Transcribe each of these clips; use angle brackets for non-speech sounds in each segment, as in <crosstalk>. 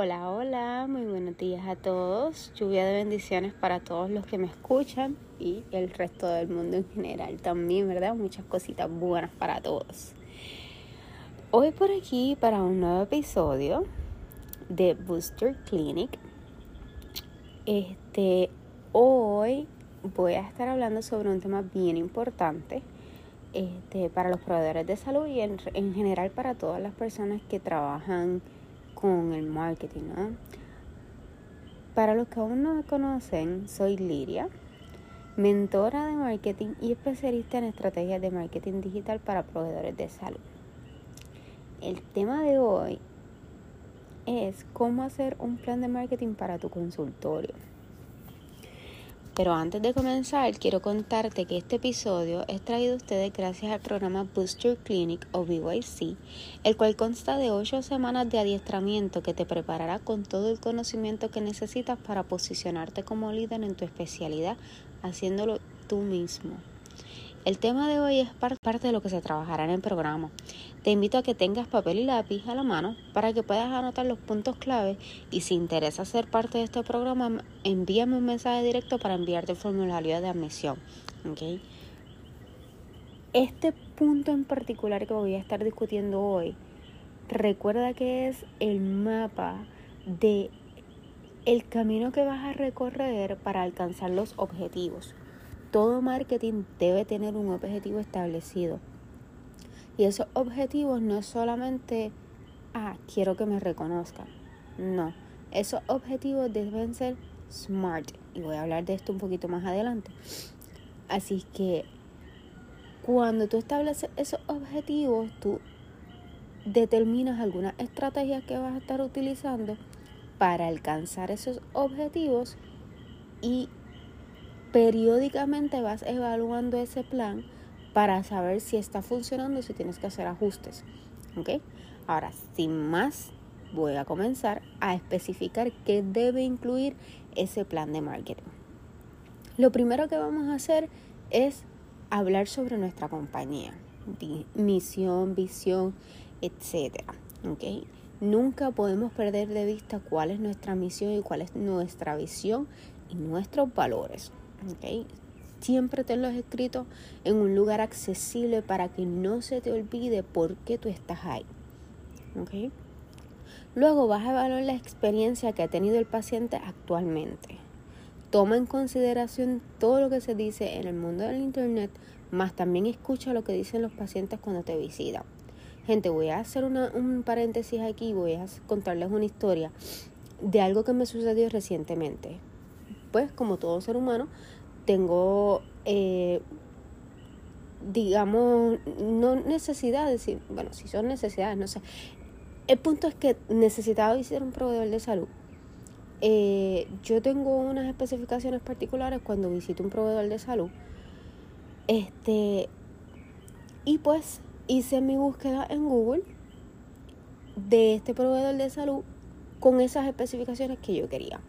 Hola, hola, muy buenos días a todos. Lluvia de bendiciones para todos los que me escuchan y el resto del mundo en general también, ¿verdad? Muchas cositas buenas para todos. Hoy por aquí para un nuevo episodio de Booster Clinic. Este, hoy voy a estar hablando sobre un tema bien importante este, para los proveedores de salud y en, en general para todas las personas que trabajan con el marketing, ¿no? Para los que aún no me conocen, soy Liria, mentora de marketing y especialista en estrategias de marketing digital para proveedores de salud. El tema de hoy es cómo hacer un plan de marketing para tu consultorio. Pero antes de comenzar, quiero contarte que este episodio es traído a ustedes gracias al programa Booster Clinic o BYC, el cual consta de 8 semanas de adiestramiento que te preparará con todo el conocimiento que necesitas para posicionarte como líder en tu especialidad, haciéndolo tú mismo. El tema de hoy es parte de lo que se trabajará en el programa. Te invito a que tengas papel y lápiz a la mano para que puedas anotar los puntos clave y si interesa ser parte de este programa, envíame un mensaje directo para enviarte el formulario de admisión. Este punto en particular que voy a estar discutiendo hoy, recuerda que es el mapa de el camino que vas a recorrer para alcanzar los objetivos todo marketing debe tener un objetivo establecido. Y esos objetivos no es solamente, ah, quiero que me reconozcan. No, esos objetivos deben ser smart. Y voy a hablar de esto un poquito más adelante. Así que cuando tú estableces esos objetivos, tú determinas algunas estrategias que vas a estar utilizando para alcanzar esos objetivos y periódicamente vas evaluando ese plan para saber si está funcionando y si tienes que hacer ajustes. ¿Ok? Ahora, sin más, voy a comenzar a especificar qué debe incluir ese plan de marketing. Lo primero que vamos a hacer es hablar sobre nuestra compañía, misión, visión, etc. ¿Ok? Nunca podemos perder de vista cuál es nuestra misión y cuál es nuestra visión y nuestros valores. Okay. Siempre tenlos escritos en un lugar accesible para que no se te olvide por qué tú estás ahí. Okay. Luego vas a evaluar la experiencia que ha tenido el paciente actualmente. Toma en consideración todo lo que se dice en el mundo del Internet, más también escucha lo que dicen los pacientes cuando te visitan. Gente, voy a hacer un paréntesis aquí, voy a contarles una historia de algo que me sucedió recientemente pues como todo ser humano, tengo, eh, digamos, no necesidad de decir, bueno, si son necesidades, no sé. El punto es que necesitaba visitar un proveedor de salud. Eh, yo tengo unas especificaciones particulares cuando visito un proveedor de salud. Este, y pues hice mi búsqueda en Google de este proveedor de salud con esas especificaciones que yo quería.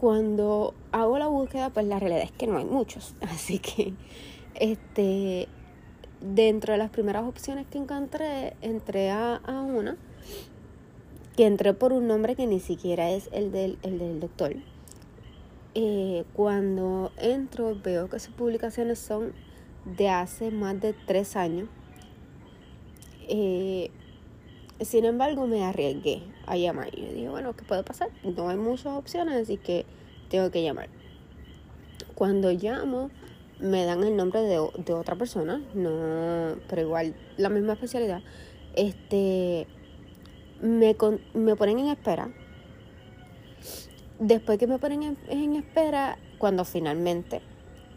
Cuando hago la búsqueda, pues la realidad es que no hay muchos. <laughs> Así que, este, dentro de las primeras opciones que encontré, entré a, una, que entré por un nombre que ni siquiera es el del, del doctor. Eh, cuando entro, veo que sus publicaciones son de hace más de tres años. Eh, sin embargo, me arriesgué a llamar. Y yo dije, bueno, ¿qué puede pasar? No hay muchas opciones, así que tengo que llamar. Cuando llamo, me dan el nombre de, otra persona, no, pero igual la misma especialidad. Este, me, me ponen en espera. Después que me ponen en, en espera, cuando finalmente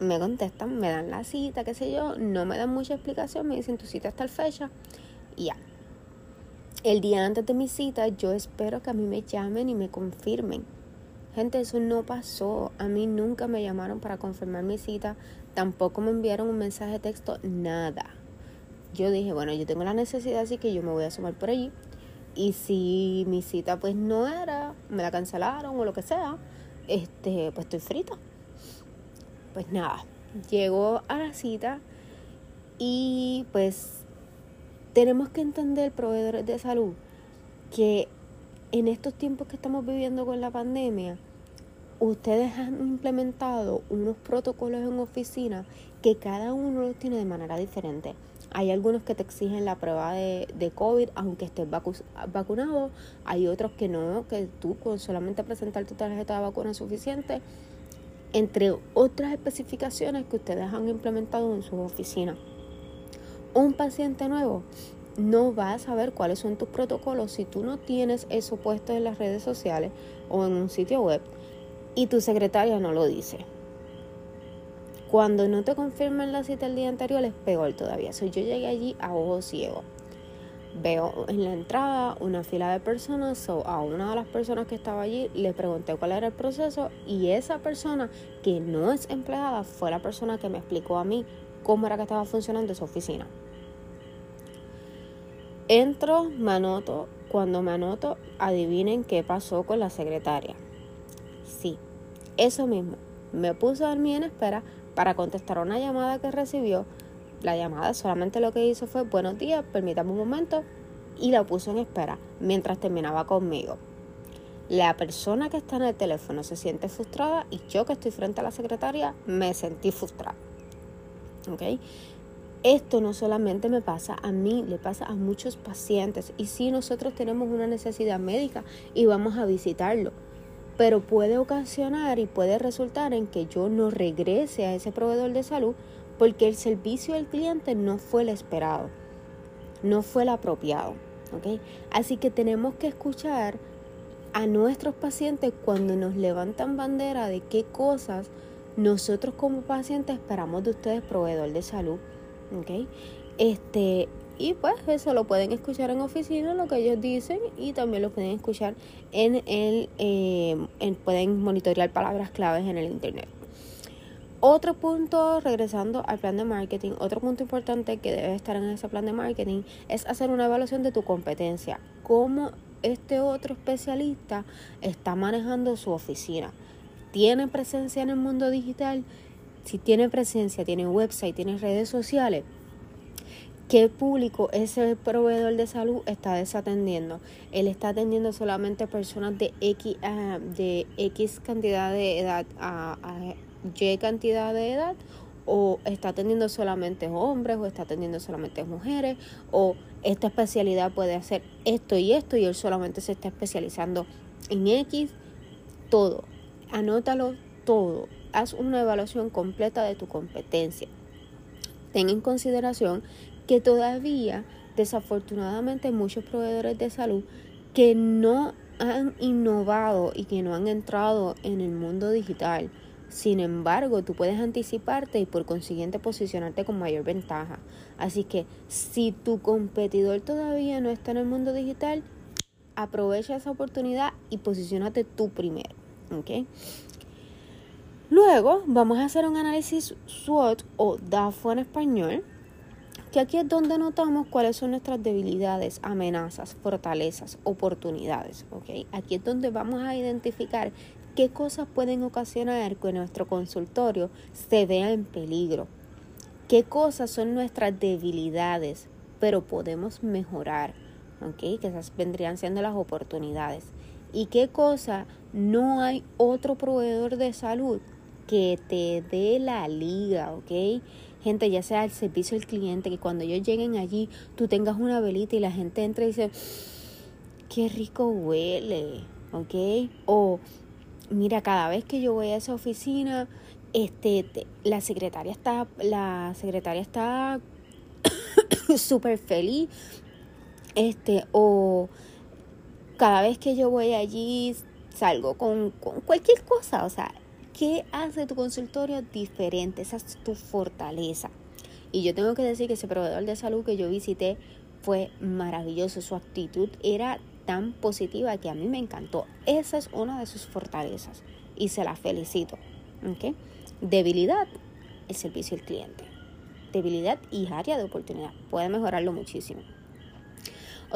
me contestan, me dan la cita, qué sé yo, no me dan mucha explicación, me dicen tu cita está el fecha y ya. El día antes de mi cita, yo espero que a mí me llamen y me confirmen. Gente, eso no pasó. A mí nunca me llamaron para confirmar mi cita. Tampoco me enviaron un mensaje de texto, nada. Yo dije, bueno, yo tengo la necesidad, así que yo me voy a sumar por allí. Y si mi cita pues no era, me la cancelaron o lo que sea, este, pues estoy frita. Pues nada, llego a la cita y pues tenemos que entender, proveedores de salud, que en estos tiempos que estamos viviendo con la pandemia, ustedes han implementado unos protocolos en oficina que cada uno los tiene de manera diferente. Hay algunos que te exigen la prueba de, de COVID aunque estés vacunado. Hay otros que no, que tú con solamente presentar tu tarjeta de vacuna es suficiente. Entre otras especificaciones que ustedes han implementado en sus oficinas. Un paciente nuevo no va a saber cuáles son tus protocolos si tú no tienes eso puesto en las redes sociales o en un sitio web y tu secretaria no lo dice. Cuando no te confirman la cita el día anterior es peor todavía. Si yo llegué allí a ojo ciego. Veo en la entrada una fila de personas, o a una de las personas que estaba allí le pregunté cuál era el proceso y esa persona que no es empleada fue la persona que me explicó a mí cómo era que estaba funcionando esa oficina. Entro, me anoto, cuando me anoto, adivinen qué pasó con la secretaria. Sí, eso mismo. Me puso a dormir en espera para contestar una llamada que recibió. La llamada solamente lo que hizo fue buenos días, permítame un momento y la puso en espera mientras terminaba conmigo. La persona que está en el teléfono se siente frustrada y yo que estoy frente a la secretaria me sentí frustrada. ¿Ok? Esto no solamente me pasa a mí, le pasa a muchos pacientes. Y si nosotros tenemos una necesidad médica y vamos a visitarlo, pero puede ocasionar y puede resultar en que yo no regrese a ese proveedor de salud porque el servicio del cliente no fue el esperado, no fue el apropiado. ¿okay? Así que tenemos que escuchar a nuestros pacientes cuando nos levantan bandera de qué cosas nosotros como pacientes esperamos de ustedes, proveedor de salud. ¿Okay? Este, y pues eso lo pueden escuchar en oficina, lo que ellos dicen, y también lo pueden escuchar en el, eh, pueden monitorear palabras claves en el internet. Otro punto, regresando al plan de marketing, otro punto importante que debe estar en ese plan de marketing es hacer una evaluación de tu competencia. Cómo este otro especialista está manejando su oficina. ¿Tiene presencia en el mundo digital? Si tiene presencia, tiene website, tiene redes sociales, ¿Qué público ese proveedor de salud está desatendiendo? Él está atendiendo solamente personas de X, ah, de X cantidad de edad a, Y cantidad de edad o está atendiendo solamente hombres o está atendiendo solamente mujeres o esta especialidad puede hacer esto y esto y él solamente se está especializando en X, todo, anótalo todo, haz una evaluación completa de tu competencia. Ten en consideración que todavía, desafortunadamente, muchos proveedores de salud que no han innovado y que no han entrado en el mundo digital. Sin embargo, tú puedes anticiparte y por consiguiente posicionarte con mayor ventaja. Así que si tu competidor todavía no está en el mundo digital, aprovecha esa oportunidad y posicionate tú primero. Luego vamos a hacer un análisis SWOT o DAFO en español que aquí es donde notamos cuáles son nuestras debilidades, amenazas, fortalezas, oportunidades. Aquí es donde vamos a identificar qué cosas pueden ocasionar que nuestro consultorio se vea en peligro, qué cosas son nuestras debilidades, pero podemos mejorar, ¿okay? que esas vendrían siendo las oportunidades, y qué cosa no hay otro proveedor de salud que te dé la liga, ¿ok? gente, ya sea el servicio al cliente, que cuando ellos lleguen allí tú tengas una velita y la gente entra y dice, qué rico huele, ¿ok? O mira, cada vez que yo voy a esa oficina, este, la secretaria está, la secretaria está <coughs> súper feliz, este, o cada vez que yo voy allí salgo con, con cualquier cosa, o sea, ¿Qué hace tu consultorio diferente? Esa es tu fortaleza. Y yo tengo que decir que ese proveedor de salud que yo visité fue maravilloso. Su actitud era tan positiva que a mí me encantó. Esa es una de sus fortalezas y se la felicito. Debilidad, el servicio al cliente. Debilidad y área de oportunidad. Puede mejorarlo muchísimo.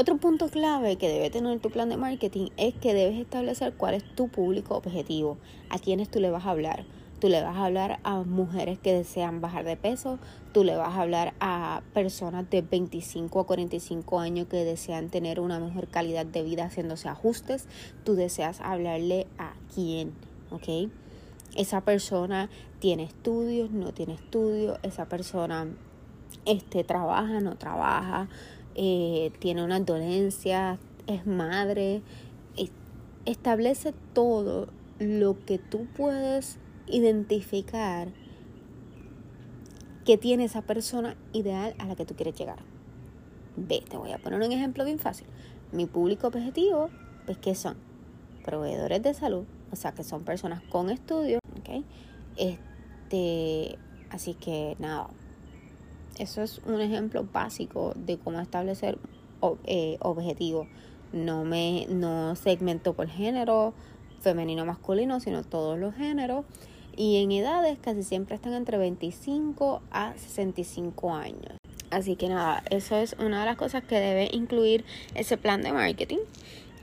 Otro punto clave que debe tener tu plan de marketing es que debes establecer cuál es tu público objetivo, a quiénes tú le vas a hablar. tú le vas a hablar a mujeres que desean bajar de peso, tú le vas a hablar a personas de 25 a 45 años que desean tener una mejor calidad de vida haciéndose ajustes, tú deseas hablarle a quién, ¿ok? Esa persona tiene estudios, no tiene estudios, esa persona este, trabaja, no trabaja, eh, tiene una dolencia, es madre, establece todo lo que tú puedes identificar que tiene esa persona ideal a la que tú quieres llegar. Ve, te voy a poner un ejemplo bien fácil. Mi público objetivo, pues que son proveedores de salud, o sea que son personas con estudios, ¿ok? Este, así que nada, eso es un ejemplo básico de cómo establecer eh, objetivos. No me no segmento por género, femenino masculino, sino todos los géneros. Y en edades casi siempre están entre 25 a 65 años. Así que nada, eso es una de las cosas que debe incluir ese plan de marketing.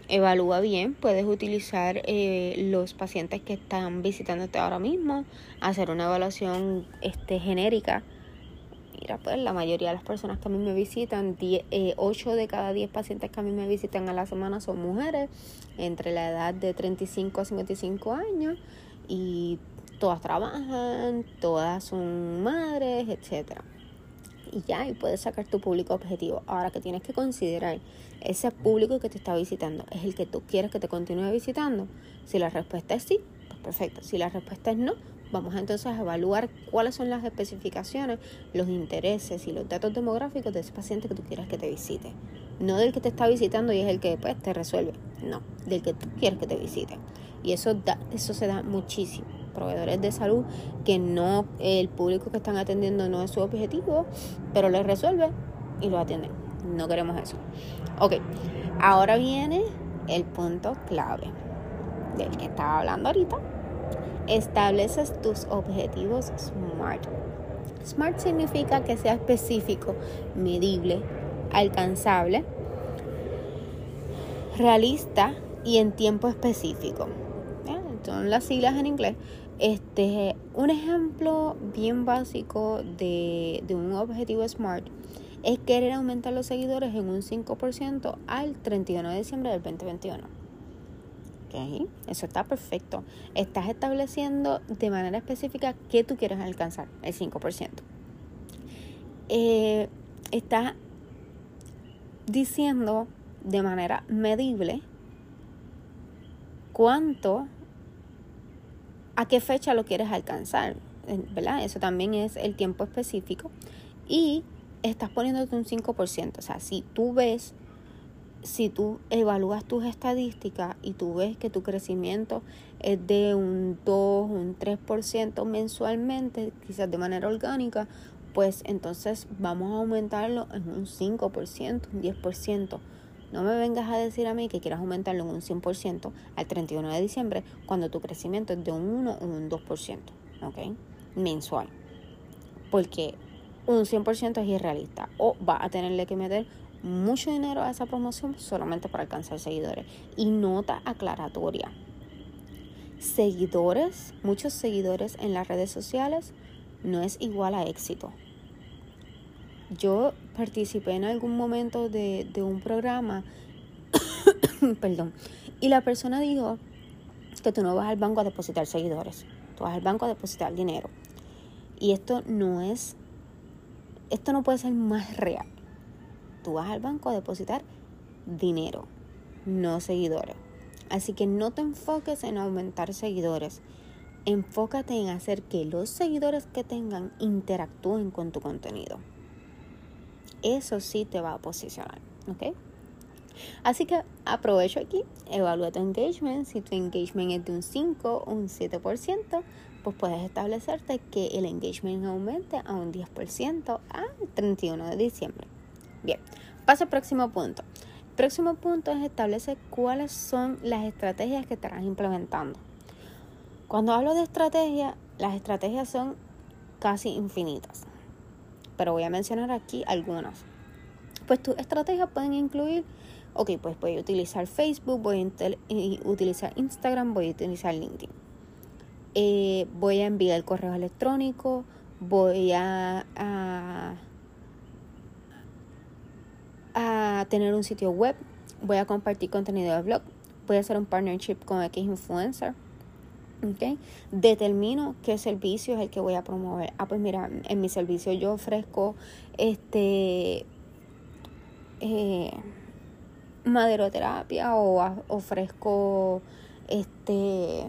Evalúa bien, puedes utilizar eh, los pacientes que están visitándote ahora mismo, hacer una evaluación este, genérica mira, pues la mayoría de las personas que a mí me visitan, 8 eh, de cada 10 pacientes que a mí me visitan a la semana son mujeres entre la edad de 35 a 55 años y todas trabajan, todas son madres, etcétera. Y ya, y puedes sacar tu público objetivo. Ahora que tienes que considerar, ese público que te está visitando, ¿es el que tú quieres que te continúe visitando? Si la respuesta es sí, pues perfecto. Si la respuesta es no, Vamos entonces a evaluar cuáles son las especificaciones, los intereses y los datos demográficos de ese paciente que tú quieras que te visite. No del que te está visitando y es el que después te resuelve. No, del que tú quieres que te visite. Y eso, da, eso se da muchísimo. Proveedores de salud que no, el público que están atendiendo no es su objetivo, pero les resuelve y lo atienden. No queremos eso. Ok, ahora viene el punto clave del que estaba hablando ahorita estableces tus objetivos SMART. SMART significa que sea específico, medible, alcanzable, realista y en tiempo específico. Son las siglas en inglés. Este, un ejemplo bien básico de, de un objetivo SMART es querer aumentar los seguidores en un 5% al 31 de diciembre del 2021 eso está perfecto. Estás estableciendo de manera específica qué tú quieres alcanzar, el 5%. Eh, estás diciendo de manera medible cuánto, a qué fecha lo quieres alcanzar, ¿verdad? Eso también es el tiempo específico. Y estás poniéndote un 5%. O sea, si tú ves si tú evalúas tus estadísticas y tú ves que tu crecimiento es de un 2, un 3% mensualmente, quizás de manera orgánica, pues entonces vamos a aumentarlo en un 5%, un 10%. No me vengas a decir a mí que quieras aumentarlo en un 100% al 31 de diciembre cuando tu crecimiento es de un 1 o un 2%, ¿ok? Mensual. Porque un 100% es irrealista o va a tenerle que meter mucho dinero a esa promoción solamente para alcanzar seguidores. Y nota aclaratoria. Seguidores, muchos seguidores en las redes sociales no es igual a éxito. Yo participé en algún momento de, de un programa, <coughs> perdón, y la persona dijo que tú no vas al banco a depositar seguidores, tú vas al banco a depositar dinero. Y esto no es, esto no puede ser más real tú vas al banco a depositar dinero, no seguidores. Así que no te enfoques en aumentar seguidores. Enfócate en hacer que los seguidores que tengan interactúen con tu contenido. Eso sí te va a posicionar, ¿ok? Así que aprovecho aquí, evalúa tu engagement. Si tu engagement es de un 5 o un 7%, pues puedes establecerte que el engagement aumente a un 10% al 31 de diciembre. Bien, paso al próximo punto. El próximo punto es establecer cuáles son las estrategias que estarás implementando. Cuando hablo de estrategia, las estrategias son casi infinitas. Pero voy a mencionar aquí algunas. Pues tus estrategias pueden incluir, ok, pues voy a utilizar Facebook, voy a utilizar Instagram, voy a utilizar LinkedIn. eh, voy a enviar correo electrónico, voy a, tener un sitio web, voy a compartir contenido de blog, voy a hacer un partnership con X influencer. Okay. Determino qué servicio es el que voy a promover. Ah, pues mira, en mi servicio yo ofrezco este eh, maderoterapia o ofrezco este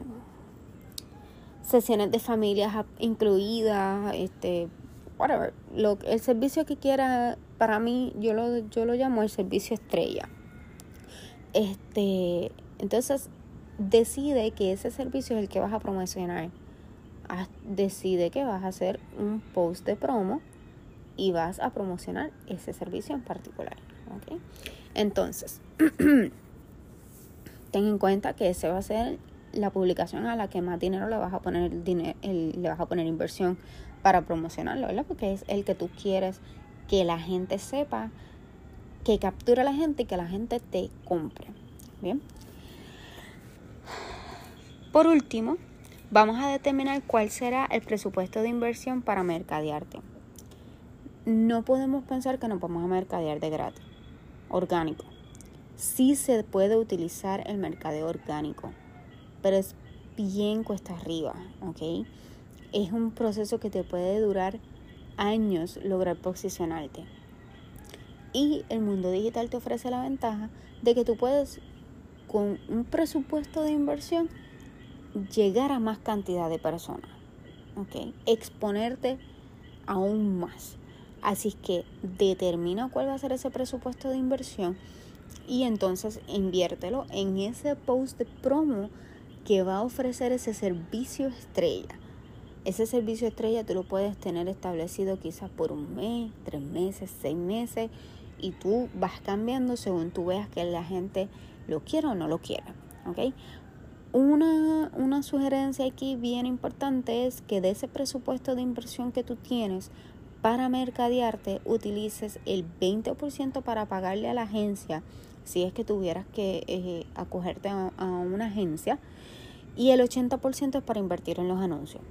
sesiones de familias incluidas, este, whatever, lo, el servicio que quiera, para mí, yo lo, yo lo llamo el servicio estrella. Este, entonces, decide que ese servicio es el que vas a promocionar. Decide que vas a hacer un post de promo y vas a promocionar ese servicio en particular. Entonces, <clears throat> ten en cuenta que ese va a ser la publicación a la que más dinero le vas a poner dinero, le vas a poner inversión para promocionarlo, ¿verdad? Porque es el que tú quieres que la gente sepa, que capture a la gente y que la gente te compre. Bien. Por último, vamos a determinar cuál será el presupuesto de inversión para mercadearte. No podemos pensar que no podemos a mercadear de gratis, orgánico. Sí se puede utilizar el mercadeo orgánico pero es bien cuesta arriba, ¿ok? Es un proceso que te puede durar años lograr posicionarte. Y el mundo digital te ofrece la ventaja de que tú puedes, con un presupuesto de inversión, llegar a más cantidad de personas. Exponerte aún más. Así que determina cuál va a ser ese presupuesto de inversión y entonces inviértelo en ese post de promo que va a ofrecer ese servicio estrella. Ese servicio estrella tú lo puedes tener establecido quizás por un mes, tres meses, seis meses y tú vas cambiando según tú veas que la gente lo quiere o no lo quiere. ¿ok? Una, una sugerencia aquí bien importante es que de ese presupuesto de inversión que tú tienes para mercadearte utilices el 20% para pagarle a la agencia si es que tuvieras que eh, acogerte a, a una agencia y el 80% es para invertir en los anuncios.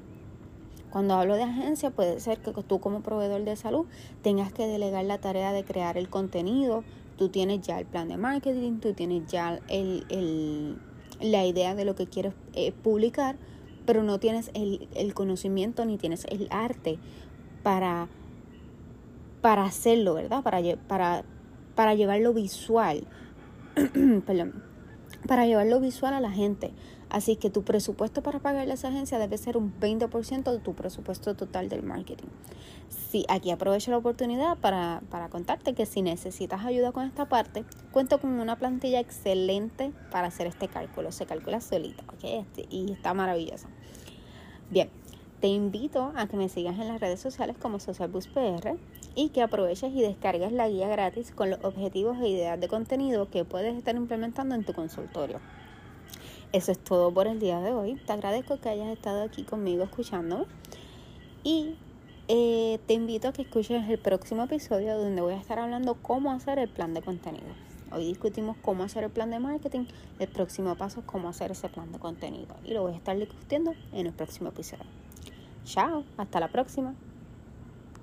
Cuando hablo de agencia, puede ser que tú como proveedor de salud tengas que delegar la tarea de crear el contenido, tú tienes ya el plan de marketing, tú tienes ya el, la idea de lo que quieres eh, publicar, pero no tienes el, el, conocimiento ni tienes el arte para, para hacerlo, ¿verdad? Para llevarlo visual. <clears throat> Perdón. Para llevarlo visual a la gente. Así que tu presupuesto para pagarle a esa agencia debe ser un 20% de tu presupuesto total del marketing. Sí, aquí aprovecho la oportunidad para, contarte que si necesitas ayuda con esta parte, cuento con una plantilla excelente para hacer este cálculo. Se calcula solita, ¿ok? Este, y está maravilloso. Bien, te invito a que me sigas en las redes sociales como SocialBusPR y que aproveches y descargues la guía gratis con los objetivos e ideas de contenido que puedes estar implementando en tu consultorio. Eso es todo por el día de hoy. Te agradezco que hayas estado aquí conmigo escuchándome. Y eh, te invito a que escuches el próximo episodio donde voy a estar hablando cómo hacer el plan de contenido. Hoy discutimos cómo hacer el plan de marketing. El próximo paso es cómo hacer ese plan de contenido. Y lo voy a estar discutiendo en el próximo episodio. Chao, hasta la próxima.